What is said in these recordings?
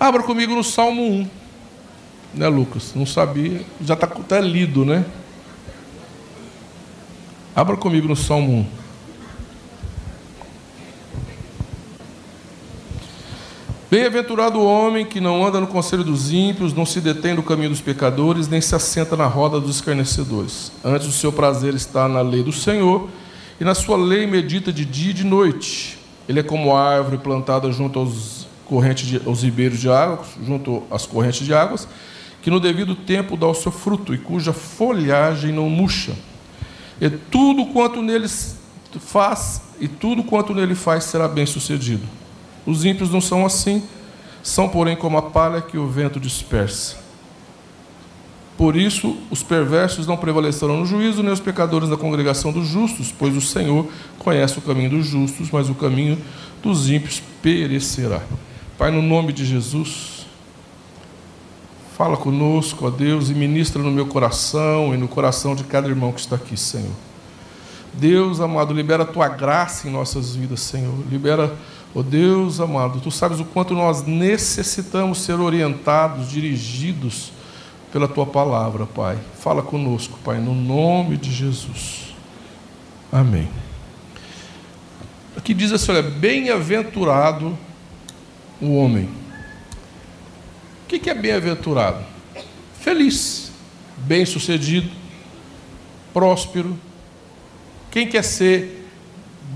Abra comigo no Salmo 1. Né, Lucas? Não sabia. Já está até lido, né? Abra comigo no Salmo 1. Bem-aventurado o homem que não anda no conselho dos ímpios, não se detém no caminho dos pecadores, nem se assenta na roda dos escarnecedores. Antes o seu prazer está na lei do Senhor, e na sua lei medita de dia e de noite. Ele é como árvore plantada junto aos correntes de, ribeiros de água, junto às correntes de águas, que no devido tempo dá o seu fruto e cuja folhagem não murcha. E tudo quanto nele faz e tudo quanto nele faz será bem sucedido. Os ímpios não são assim, são, porém, como a palha que o vento dispersa. Por isso, os perversos não prevalecerão no juízo, nem os pecadores na congregação dos justos, pois o Senhor conhece o caminho dos justos, mas o caminho dos ímpios perecerá. Pai, no nome de Jesus, fala conosco, ó Deus, e ministra no meu coração e no coração de cada irmão que está aqui, Senhor. Deus amado, libera a tua graça em nossas vidas, Senhor. Libera Oh Deus amado, tu sabes o quanto nós necessitamos ser orientados, dirigidos pela tua palavra, Pai. Fala conosco, Pai, no nome de Jesus. Amém. Aqui diz assim: olha, bem-aventurado o homem. O que é bem-aventurado? Feliz, bem-sucedido, próspero. Quem quer ser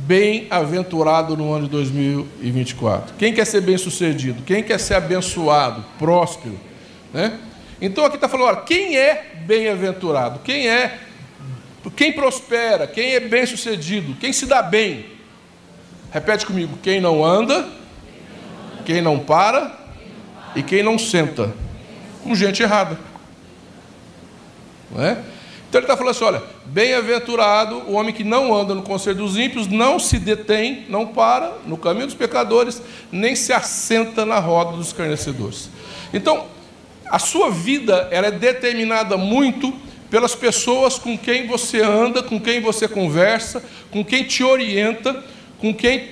bem-aventurado no ano de 2024? Quem quer ser bem-sucedido? Quem quer ser abençoado, próspero? Né? Então aqui está falando, olha, quem é bem-aventurado? Quem é, quem prospera? Quem é bem-sucedido? Quem se dá bem? Repete comigo: quem não anda, quem não para e quem não senta. Com gente errada. Não é? Então ele está falando assim: olha, bem-aventurado o homem que não anda no conselho dos ímpios, não se detém, não para no caminho dos pecadores, nem se assenta na roda dos escarnecedores. Então, a sua vida ela é determinada muito pelas pessoas com quem você anda, com quem você conversa, com quem te orienta, com quem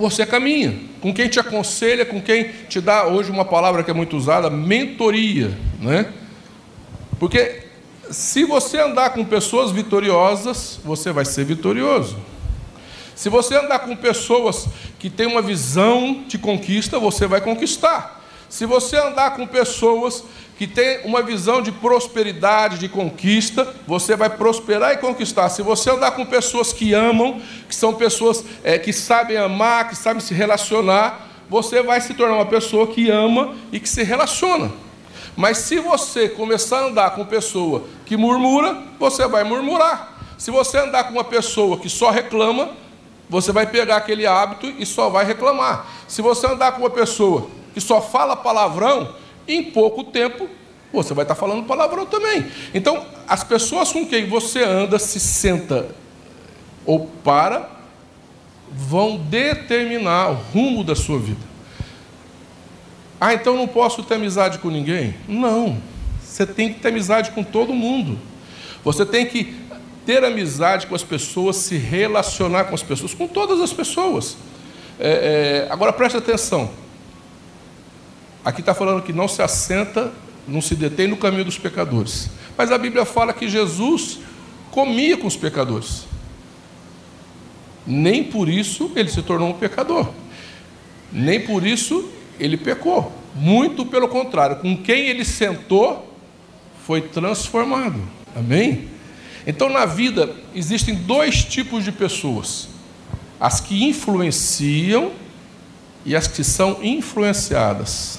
você caminha, com quem te aconselha, com quem te dá hoje uma palavra que é muito usada, mentoria, né? Porque se você andar com pessoas vitoriosas, você vai ser vitorioso. Se você andar com pessoas que têm uma visão de conquista, você vai conquistar. Se você andar com pessoas que têm uma visão de prosperidade, de conquista, você vai prosperar e conquistar. Se você andar com pessoas que amam, que são pessoas é, que sabem amar, que sabem se relacionar, você vai se tornar uma pessoa que ama e que se relaciona. Mas se você começar a andar com pessoa que murmura, você vai murmurar. Se você andar com uma pessoa que só reclama, você vai pegar aquele hábito e só vai reclamar. Se você andar com uma pessoa que só fala palavrão, em pouco tempo você vai estar falando palavrão também. Então, as pessoas com quem você anda, se senta ou para, vão determinar o rumo da sua vida. Ah, então não posso ter amizade com ninguém? Não. Você tem que ter amizade com todo mundo. Você tem que ter amizade com as pessoas, se relacionar com as pessoas, com todas as pessoas. É, é, agora preste atenção. Aqui está falando que não se assenta, não se detém no caminho dos pecadores. Mas a Bíblia fala que Jesus comia com os pecadores. Nem por isso ele se tornou um pecador. Nem por isso ele pecou. Muito pelo contrário, com quem ele sentou, foi transformado. Amém? Então, na vida, existem dois tipos de pessoas: as que influenciam e as que são influenciadas.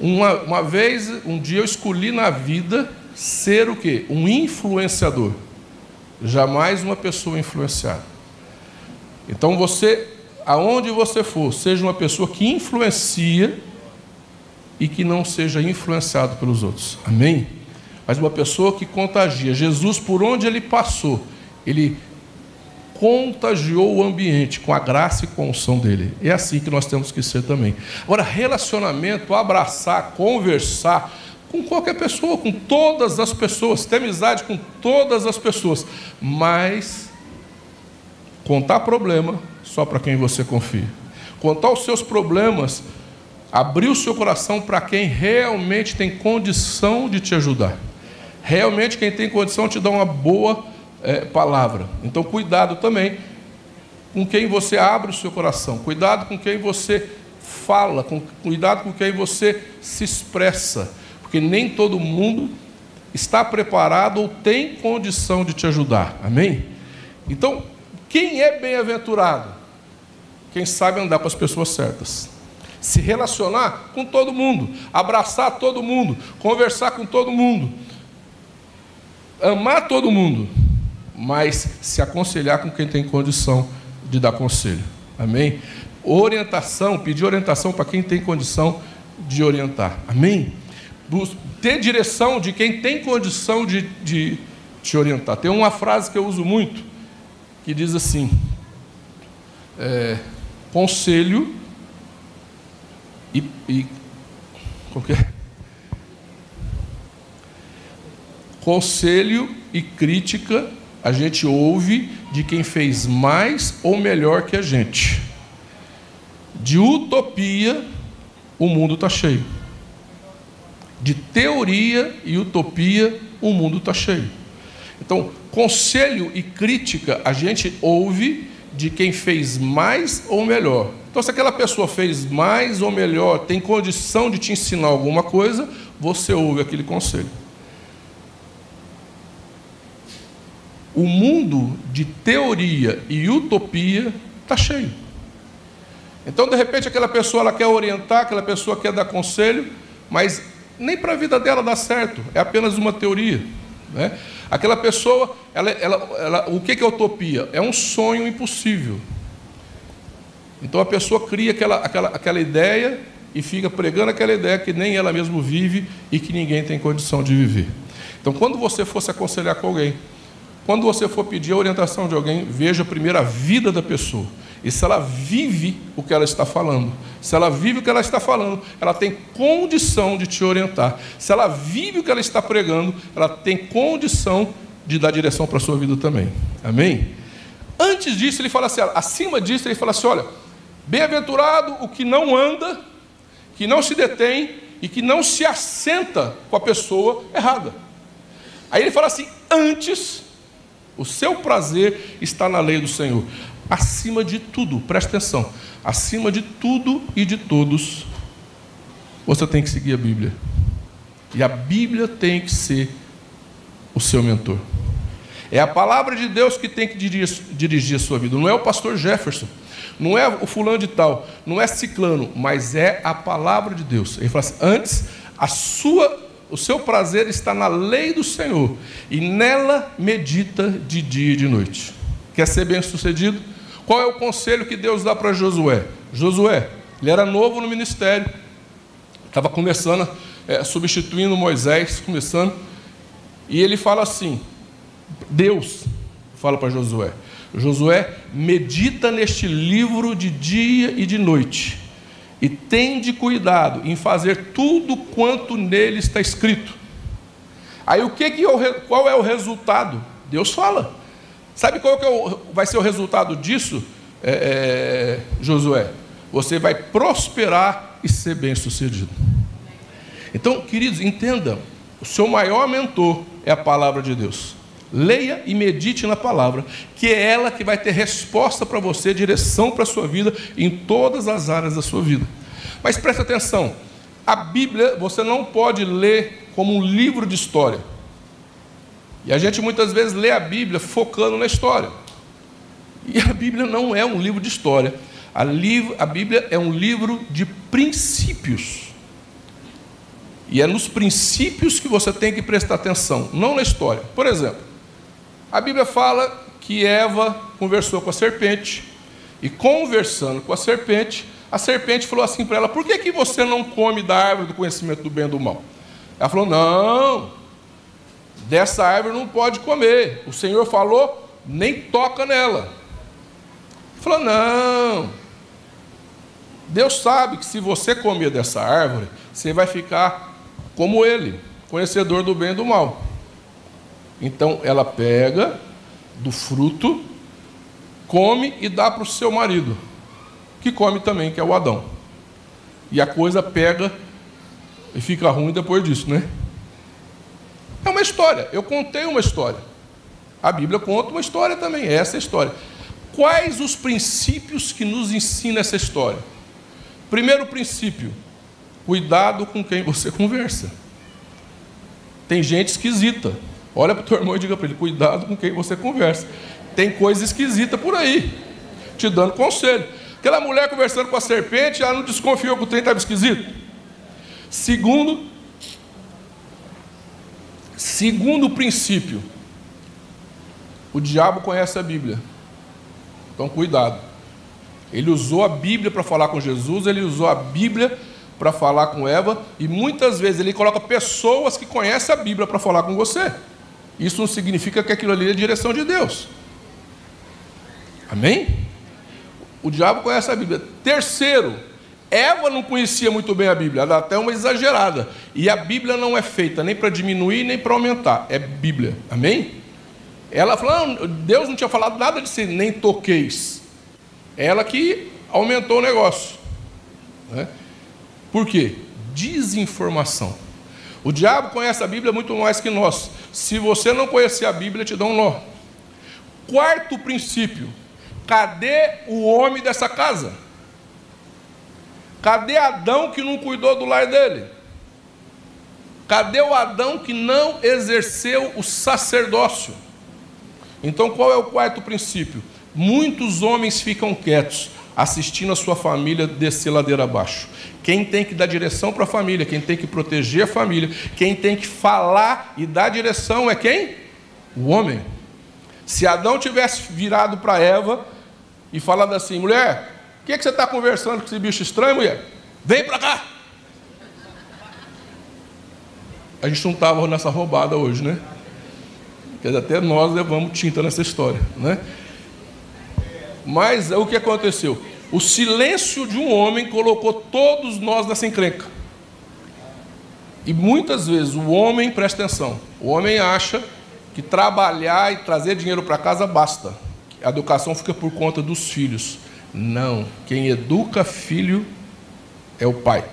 Uma, uma vez, um dia eu escolhi na vida ser o quê? Um influenciador. Jamais uma pessoa influenciada. Então você aonde você for, seja uma pessoa que influencia e que não seja influenciado pelos outros. Amém? Mas uma pessoa que contagia. Jesus, por onde ele passou, ele contagiou o ambiente com a graça e com a unção dele. É assim que nós temos que ser também. Agora, relacionamento, abraçar, conversar com qualquer pessoa, com todas as pessoas, ter amizade com todas as pessoas, mas contar problema só para quem você confia. Contar os seus problemas Abrir o seu coração para quem realmente tem condição de te ajudar. Realmente quem tem condição te dá uma boa é, palavra. Então, cuidado também com quem você abre o seu coração. Cuidado com quem você fala. Com, cuidado com quem você se expressa. Porque nem todo mundo está preparado ou tem condição de te ajudar. Amém? Então, quem é bem-aventurado? Quem sabe andar com as pessoas certas. Se relacionar com todo mundo, abraçar todo mundo, conversar com todo mundo, amar todo mundo, mas se aconselhar com quem tem condição de dar conselho. Amém? Orientação, pedir orientação para quem tem condição de orientar. Amém? ter direção de quem tem condição de, de te orientar. Tem uma frase que eu uso muito, que diz assim: é, conselho e, e é? Conselho e crítica a gente ouve de quem fez mais ou melhor que a gente. De utopia, o mundo está cheio de teoria e utopia, o mundo está cheio. Então, conselho e crítica a gente ouve de quem fez mais ou melhor. Então, se aquela pessoa fez mais ou melhor, tem condição de te ensinar alguma coisa, você ouve aquele conselho. O mundo de teoria e utopia está cheio. Então, de repente, aquela pessoa ela quer orientar, aquela pessoa quer dar conselho, mas nem para a vida dela dá certo, é apenas uma teoria. Né? Aquela pessoa, ela, ela, ela, o que é utopia? É um sonho impossível. Então a pessoa cria aquela, aquela, aquela ideia e fica pregando aquela ideia que nem ela mesma vive e que ninguém tem condição de viver. Então, quando você for se aconselhar com alguém, quando você for pedir a orientação de alguém, veja primeiro a vida da pessoa. E se ela vive o que ela está falando, se ela vive o que ela está falando, ela tem condição de te orientar. Se ela vive o que ela está pregando, ela tem condição de dar direção para a sua vida também. Amém? Antes disso, ele fala assim, acima disso, ele fala assim: olha, bem-aventurado o que não anda, que não se detém e que não se assenta com a pessoa errada. Aí ele fala assim: antes, o seu prazer está na lei do Senhor acima de tudo, preste atenção, acima de tudo e de todos, você tem que seguir a Bíblia. E a Bíblia tem que ser o seu mentor. É a palavra de Deus que tem que dirigir a sua vida, não é o pastor Jefferson, não é o fulano de tal, não é ciclano, mas é a palavra de Deus. Ele fala assim: antes, a sua, o seu prazer está na lei do Senhor, e nela medita de dia e de noite. Quer ser bem sucedido? Qual é o conselho que Deus dá para Josué? Josué, ele era novo no ministério, estava começando, é, substituindo Moisés, começando, e ele fala assim: Deus fala para Josué, Josué, medita neste livro de dia e de noite, e tende cuidado em fazer tudo quanto nele está escrito. Aí o que, que é qual é o resultado? Deus fala. Sabe qual que é o, vai ser o resultado disso, é, é, Josué? Você vai prosperar e ser bem-sucedido. Então, queridos, entendam: o seu maior mentor é a palavra de Deus. Leia e medite na palavra, que é ela que vai ter resposta para você, direção para a sua vida em todas as áreas da sua vida. Mas preste atenção: a Bíblia você não pode ler como um livro de história. E a gente muitas vezes lê a Bíblia focando na história. E a Bíblia não é um livro de história. A, livro, a Bíblia é um livro de princípios. E é nos princípios que você tem que prestar atenção, não na história. Por exemplo, a Bíblia fala que Eva conversou com a serpente, e conversando com a serpente, a serpente falou assim para ela: Por que, que você não come da árvore do conhecimento do bem e do mal? Ela falou: Não, dessa árvore não pode comer. O Senhor falou, nem toca nela. Falou, não. Deus sabe que se você comer dessa árvore, você vai ficar como ele, conhecedor do bem e do mal. Então ela pega do fruto, come e dá para o seu marido, que come também, que é o Adão. E a coisa pega e fica ruim depois disso, né? É uma história. Eu contei uma história. A Bíblia conta uma história também. Essa é a história. Quais os princípios que nos ensina essa história? Primeiro princípio: cuidado com quem você conversa. Tem gente esquisita. Olha para o teu irmão e diga para ele: cuidado com quem você conversa. Tem coisa esquisita por aí, te dando conselho. Aquela mulher conversando com a serpente, ela não desconfiou que o trem estava esquisito. Segundo, segundo princípio, o diabo conhece a Bíblia. Então, cuidado. Ele usou a Bíblia para falar com Jesus, ele usou a Bíblia para falar com Eva, e muitas vezes ele coloca pessoas que conhecem a Bíblia para falar com você. Isso não significa que aquilo ali é direção de Deus. Amém? O diabo conhece a Bíblia. Terceiro, Eva não conhecia muito bem a Bíblia, ela dá até uma exagerada. E a Bíblia não é feita nem para diminuir nem para aumentar, é Bíblia. Amém? Ela falou: Deus não tinha falado nada de ser nem toqueis. Ela que aumentou o negócio. Né? Por quê? Desinformação. O diabo conhece a Bíblia muito mais que nós. Se você não conhecer a Bíblia, te dá um nó. Quarto princípio: cadê o homem dessa casa? Cadê Adão que não cuidou do lar dele? Cadê o Adão que não exerceu o sacerdócio? Então, qual é o quarto princípio? Muitos homens ficam quietos, assistindo a sua família descer ladeira abaixo. Quem tem que dar direção para a família, quem tem que proteger a família, quem tem que falar e dar direção é quem? O homem. Se Adão tivesse virado para Eva e falado assim: mulher, o que, é que você está conversando com esse bicho estranho, mulher? Vem para cá! A gente não estava nessa roubada hoje, né? Quer dizer, até nós levamos tinta nessa história, né? Mas o que aconteceu? O silêncio de um homem colocou todos nós nessa encrenca. E muitas vezes o homem, presta atenção, o homem acha que trabalhar e trazer dinheiro para casa basta. A educação fica por conta dos filhos. Não, quem educa filho é o pai.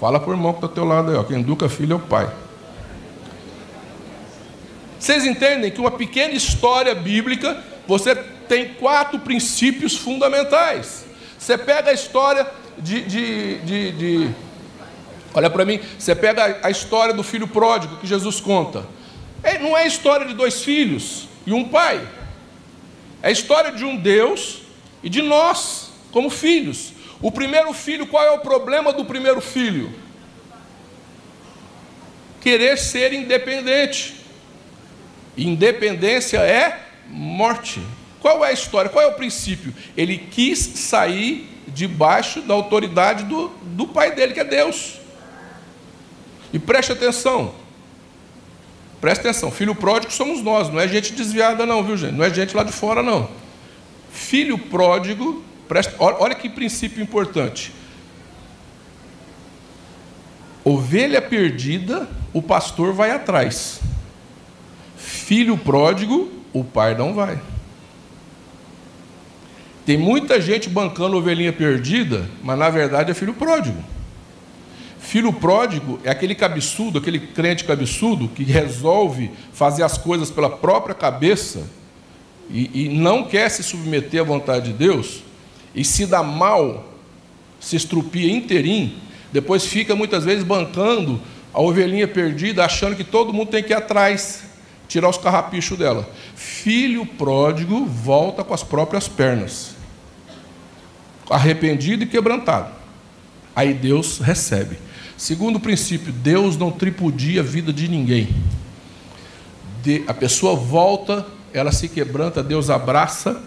Fala para o irmão que está ao teu lado aí, ó. quem educa filho é o pai. Vocês entendem que uma pequena história bíblica, você tem quatro princípios fundamentais. Você pega a história de. de, de, de olha para mim, você pega a história do filho pródigo que Jesus conta. É, não é a história de dois filhos e um pai. É a história de um Deus e de nós, como filhos. O primeiro filho, qual é o problema do primeiro filho? Querer ser independente. Independência é morte. Qual é a história? Qual é o princípio? Ele quis sair debaixo da autoridade do, do pai dele, que é Deus. E preste atenção. Preste atenção. Filho pródigo somos nós, não é gente desviada, não, viu, gente? Não é gente lá de fora, não. Filho pródigo, preste, olha, olha que princípio importante. Ovelha perdida, o pastor vai atrás. Filho pródigo, o pai não vai. Tem muita gente bancando ovelhinha perdida, mas na verdade é filho pródigo. Filho pródigo é aquele cabeçudo, aquele crente cabeçudo que resolve fazer as coisas pela própria cabeça e, e não quer se submeter à vontade de Deus e se dá mal, se estrupia inteirinho, depois fica muitas vezes bancando a ovelhinha perdida, achando que todo mundo tem que ir atrás tirar os carrapichos dela. Filho pródigo volta com as próprias pernas, arrependido e quebrantado. Aí Deus recebe. Segundo princípio, Deus não tripudia a vida de ninguém. a pessoa volta, ela se quebranta, Deus abraça,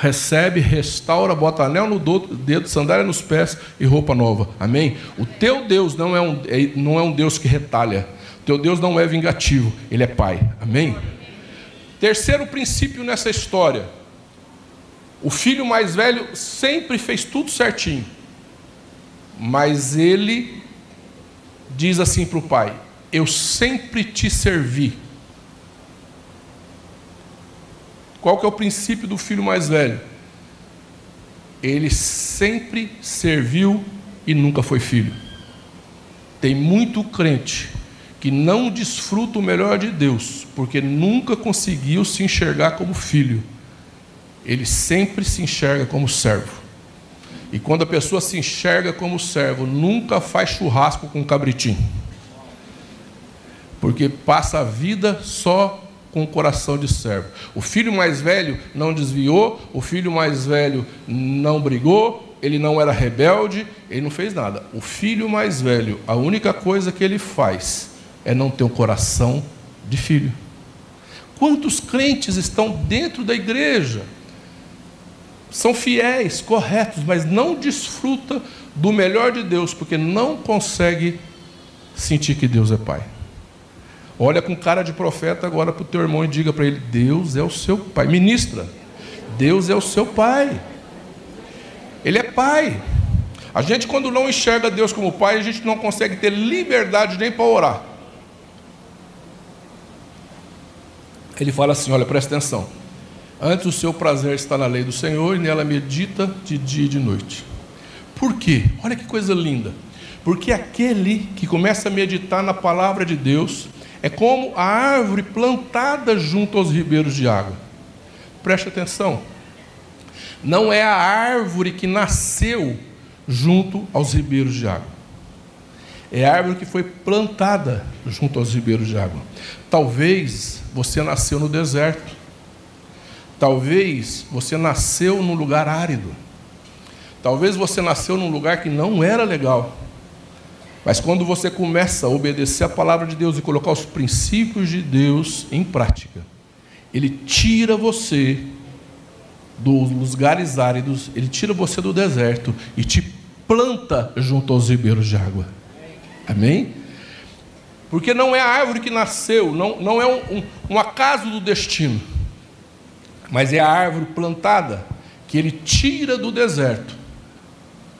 recebe, restaura, bota anel no dedo, sandália nos pés e roupa nova. Amém? O teu Deus não é um, é, não é um Deus que retalha. Teu Deus não é vingativo, Ele é Pai. Amém? Terceiro princípio nessa história: o filho mais velho sempre fez tudo certinho, mas ele diz assim para o pai: Eu sempre te servi. Qual que é o princípio do filho mais velho? Ele sempre serviu e nunca foi filho. Tem muito crente que não desfruta o melhor de Deus, porque nunca conseguiu se enxergar como filho. Ele sempre se enxerga como servo. E quando a pessoa se enxerga como servo, nunca faz churrasco com cabritinho. Porque passa a vida só com o coração de servo. O filho mais velho não desviou, o filho mais velho não brigou, ele não era rebelde, ele não fez nada. O filho mais velho, a única coisa que ele faz é não ter um coração de filho. Quantos crentes estão dentro da igreja? São fiéis, corretos, mas não desfruta do melhor de Deus, porque não consegue sentir que Deus é Pai. Olha com cara de profeta agora para o teu irmão e diga para ele: Deus é o seu Pai. Ministra, Deus é o seu Pai. Ele é Pai. A gente, quando não enxerga Deus como Pai, a gente não consegue ter liberdade nem para orar. Ele fala assim: olha, presta atenção. Antes o seu prazer está na lei do Senhor e nela medita de dia e de noite. Por quê? Olha que coisa linda. Porque aquele que começa a meditar na palavra de Deus é como a árvore plantada junto aos ribeiros de água. Preste atenção. Não é a árvore que nasceu junto aos ribeiros de água. É árvore que foi plantada junto aos ribeiros de água. Talvez você nasceu no deserto. Talvez você nasceu num lugar árido. Talvez você nasceu num lugar que não era legal. Mas quando você começa a obedecer a palavra de Deus e colocar os princípios de Deus em prática, Ele tira você dos lugares áridos, Ele tira você do deserto e te planta junto aos ribeiros de água. Amém? Porque não é a árvore que nasceu, não, não é um, um, um acaso do destino, mas é a árvore plantada que ele tira do deserto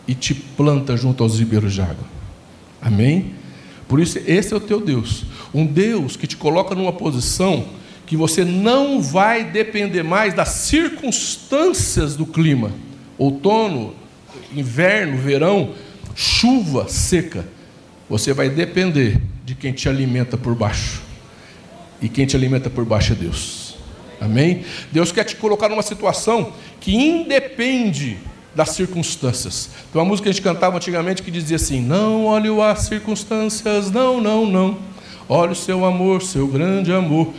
e te planta junto aos ribeiros de água. Amém? Por isso, esse é o teu Deus. Um Deus que te coloca numa posição que você não vai depender mais das circunstâncias do clima. Outono, inverno, verão, chuva seca. Você vai depender de quem te alimenta por baixo. E quem te alimenta por baixo é Deus. Amém? Deus quer te colocar numa situação que independe das circunstâncias. Tem uma música que a gente cantava antigamente que dizia assim: Não olhe as circunstâncias, não, não, não. Olhe o seu amor, seu grande amor.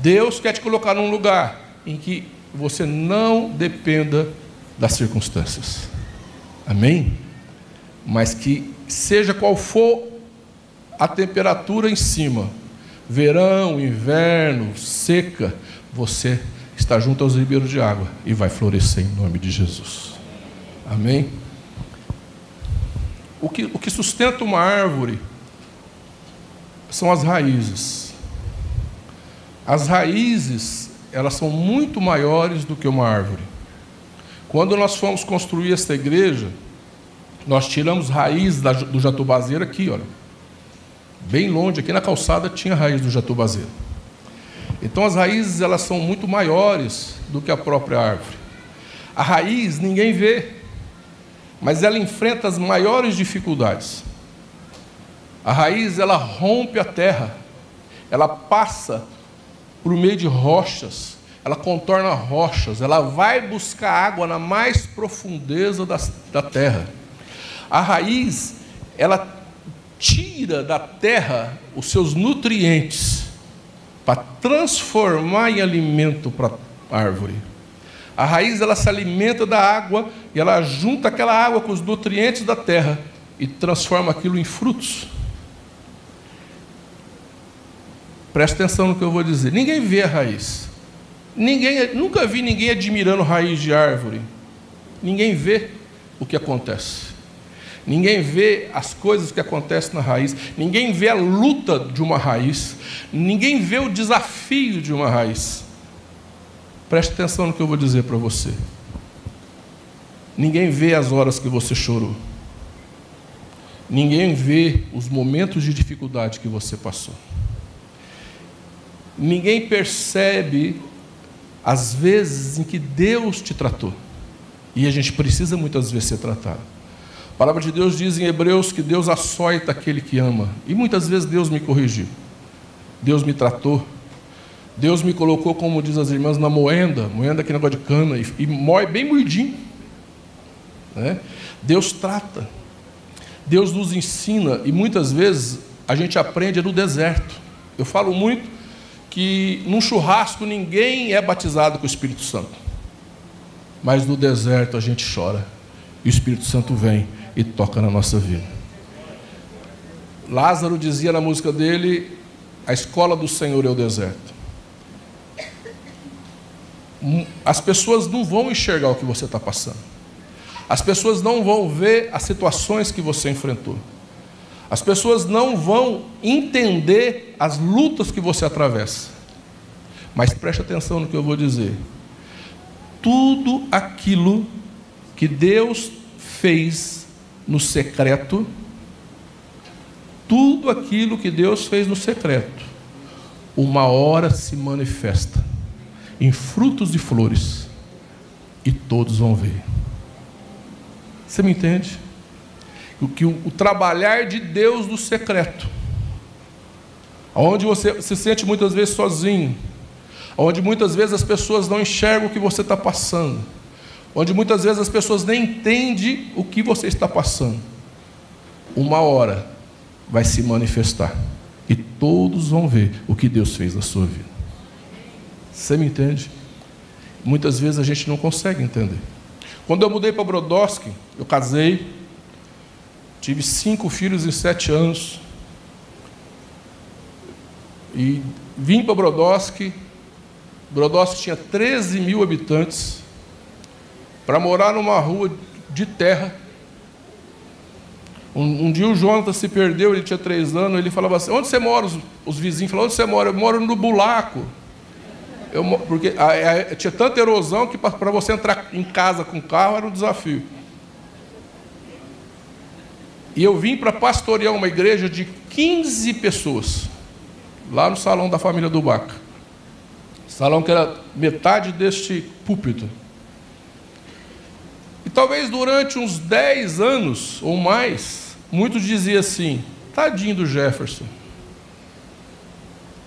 Deus quer te colocar num lugar em que você não dependa das circunstâncias. Amém? Mas que seja qual for a temperatura em cima, verão, inverno, seca, você está junto aos ribeiros de água e vai florescer em nome de Jesus. Amém? O que, o que sustenta uma árvore são as raízes. As raízes, elas são muito maiores do que uma árvore. Quando nós fomos construir esta igreja, nós tiramos raiz da, do jatubazeiro aqui, olha. Bem longe, aqui na calçada tinha raiz do jatubazeiro. Então as raízes elas são muito maiores do que a própria árvore. A raiz ninguém vê, mas ela enfrenta as maiores dificuldades. A raiz ela rompe a terra, ela passa por meio de rochas, ela contorna rochas, ela vai buscar água na mais profundeza da, da terra. A raiz, ela tira da terra os seus nutrientes para transformar em alimento para a árvore. A raiz ela se alimenta da água e ela junta aquela água com os nutrientes da terra e transforma aquilo em frutos. Presta atenção no que eu vou dizer. Ninguém vê a raiz. Ninguém, nunca vi ninguém admirando raiz de árvore. Ninguém vê o que acontece. Ninguém vê as coisas que acontecem na raiz, ninguém vê a luta de uma raiz, ninguém vê o desafio de uma raiz. Preste atenção no que eu vou dizer para você. Ninguém vê as horas que você chorou. Ninguém vê os momentos de dificuldade que você passou. Ninguém percebe as vezes em que Deus te tratou. E a gente precisa muitas vezes ser tratado. A palavra de Deus diz em Hebreus que Deus açoita aquele que ama. E muitas vezes Deus me corrigiu. Deus me tratou. Deus me colocou, como diz as irmãs, na moenda, moenda aqui negócio de cana, e, e mói bem moidinho. Né? Deus trata. Deus nos ensina, e muitas vezes a gente aprende no deserto. Eu falo muito que num churrasco ninguém é batizado com o Espírito Santo. Mas no deserto a gente chora. E o Espírito Santo vem e toca na nossa vida. Lázaro dizia na música dele: a escola do Senhor é o deserto. Hum, as pessoas não vão enxergar o que você está passando. As pessoas não vão ver as situações que você enfrentou. As pessoas não vão entender as lutas que você atravessa. Mas preste atenção no que eu vou dizer. Tudo aquilo que Deus fez no secreto, tudo aquilo que Deus fez no secreto, uma hora se manifesta em frutos e flores, e todos vão ver. Você me entende? O que o, o trabalhar de Deus no secreto, onde você se sente muitas vezes sozinho, onde muitas vezes as pessoas não enxergam o que você está passando, onde muitas vezes as pessoas nem entendem o que você está passando. Uma hora vai se manifestar e todos vão ver o que Deus fez na sua vida. Você me entende? Muitas vezes a gente não consegue entender. Quando eu mudei para Brodowski, eu casei, tive cinco filhos em sete anos. E vim para Brodowski. Brodowski tinha 13 mil habitantes. Para morar numa rua de terra. Um, um, dia o Jonathan se perdeu, ele tinha três anos. Ele falava assim: Onde você mora? Os, os vizinhos falavam: Onde você mora? Eu moro no Bulaco. Eu, porque a, a, tinha tanta erosão que para você entrar em casa com carro era um desafio. E eu vim para pastorear uma igreja de 15 pessoas, lá no salão da família do Baca. Salão que era metade deste púlpito. E talvez durante uns 10 anos ou mais, muitos diziam assim: tadinho do Jefferson,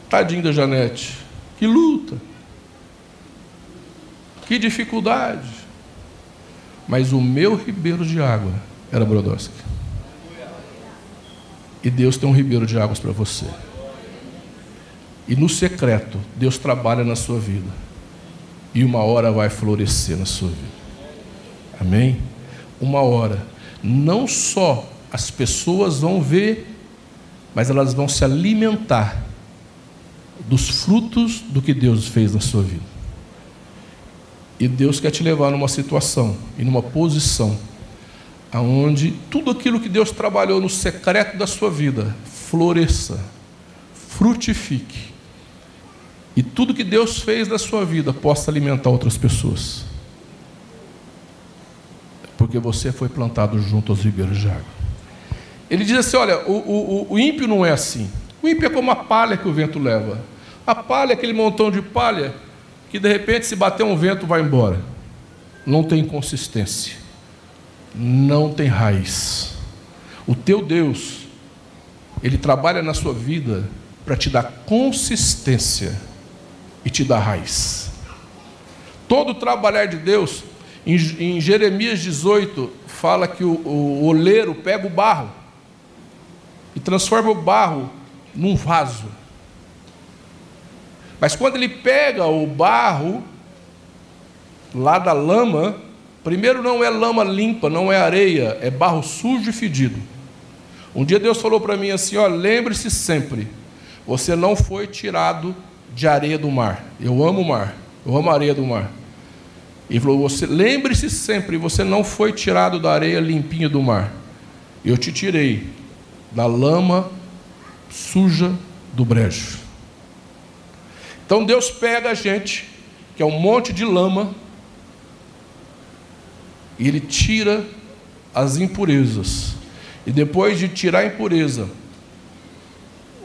tadinho da Janete, que luta. Que dificuldade. Mas o meu ribeiro de água era Brodowski. E Deus tem um ribeiro de águas para você. E no secreto, Deus trabalha na sua vida. E uma hora vai florescer na sua vida. Amém? Uma hora. Não só as pessoas vão ver, mas elas vão se alimentar dos frutos do que Deus fez na sua vida. E Deus quer te levar numa situação e numa posição aonde tudo aquilo que Deus trabalhou no secreto da sua vida floresça, frutifique. E tudo que Deus fez na sua vida possa alimentar outras pessoas. Porque você foi plantado junto aos ribeiros de água. Ele diz assim: olha, o, o, o ímpio não é assim. O ímpio é como a palha que o vento leva. A palha, aquele montão de palha, que de repente, se bater um vento, vai embora. Não tem consistência, não tem raiz. O teu Deus, ele trabalha na sua vida para te dar consistência e te dar raiz. Todo trabalhar de Deus, em, em Jeremias 18, fala que o, o oleiro pega o barro e transforma o barro num vaso. Mas quando ele pega o barro lá da lama, primeiro não é lama limpa, não é areia, é barro sujo e fedido. Um dia Deus falou para mim assim: ó, lembre-se sempre, você não foi tirado de areia do mar. Eu amo o mar, eu amo a areia do mar. Ele falou: você lembre-se sempre, você não foi tirado da areia limpinha do mar. Eu te tirei da lama suja do brejo. Então Deus pega a gente, que é um monte de lama, e Ele tira as impurezas. E depois de tirar a impureza,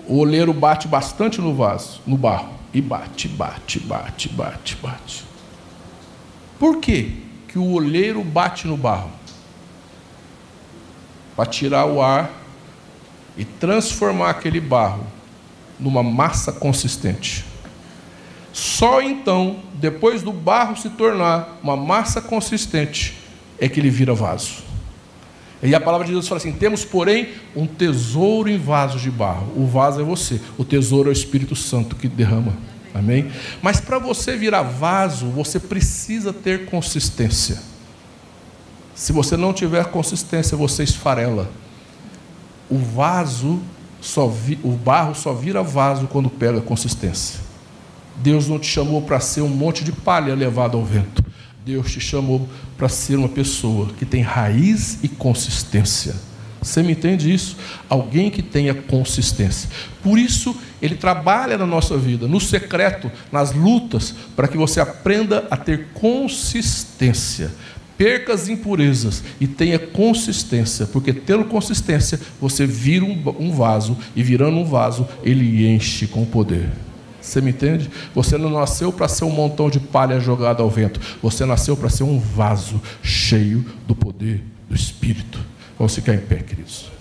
o oleiro bate bastante no vaso, no barro. E bate, bate, bate, bate, bate. Por quê que o oleiro bate no barro? para tirar o ar e transformar aquele barro numa massa consistente. Só então, depois do barro se tornar uma massa consistente, é que ele vira vaso. E a palavra de Deus fala assim: temos, porém, um tesouro em vaso de barro. O vaso é você, o tesouro é o Espírito Santo que derrama. Amém? Mas para você virar vaso, você precisa ter consistência. Se você não tiver consistência, você esfarela. O vaso só vi, o barro só vira vaso quando pega consistência. Deus não te chamou para ser um monte de palha levado ao vento. Deus te chamou para ser uma pessoa que tem raiz e consistência. Você me entende isso? Alguém que tenha consistência. Por isso, ele trabalha na nossa vida, no secreto, nas lutas, para que você aprenda a ter consistência. Perca as impurezas e tenha consistência, porque tendo consistência, você vira um vaso, e virando um vaso, ele enche com poder. Você me entende? Você não nasceu para ser um montão de palha jogada ao vento. Você nasceu para ser um vaso cheio do poder do Espírito. Vamos ficar em pé, queridos.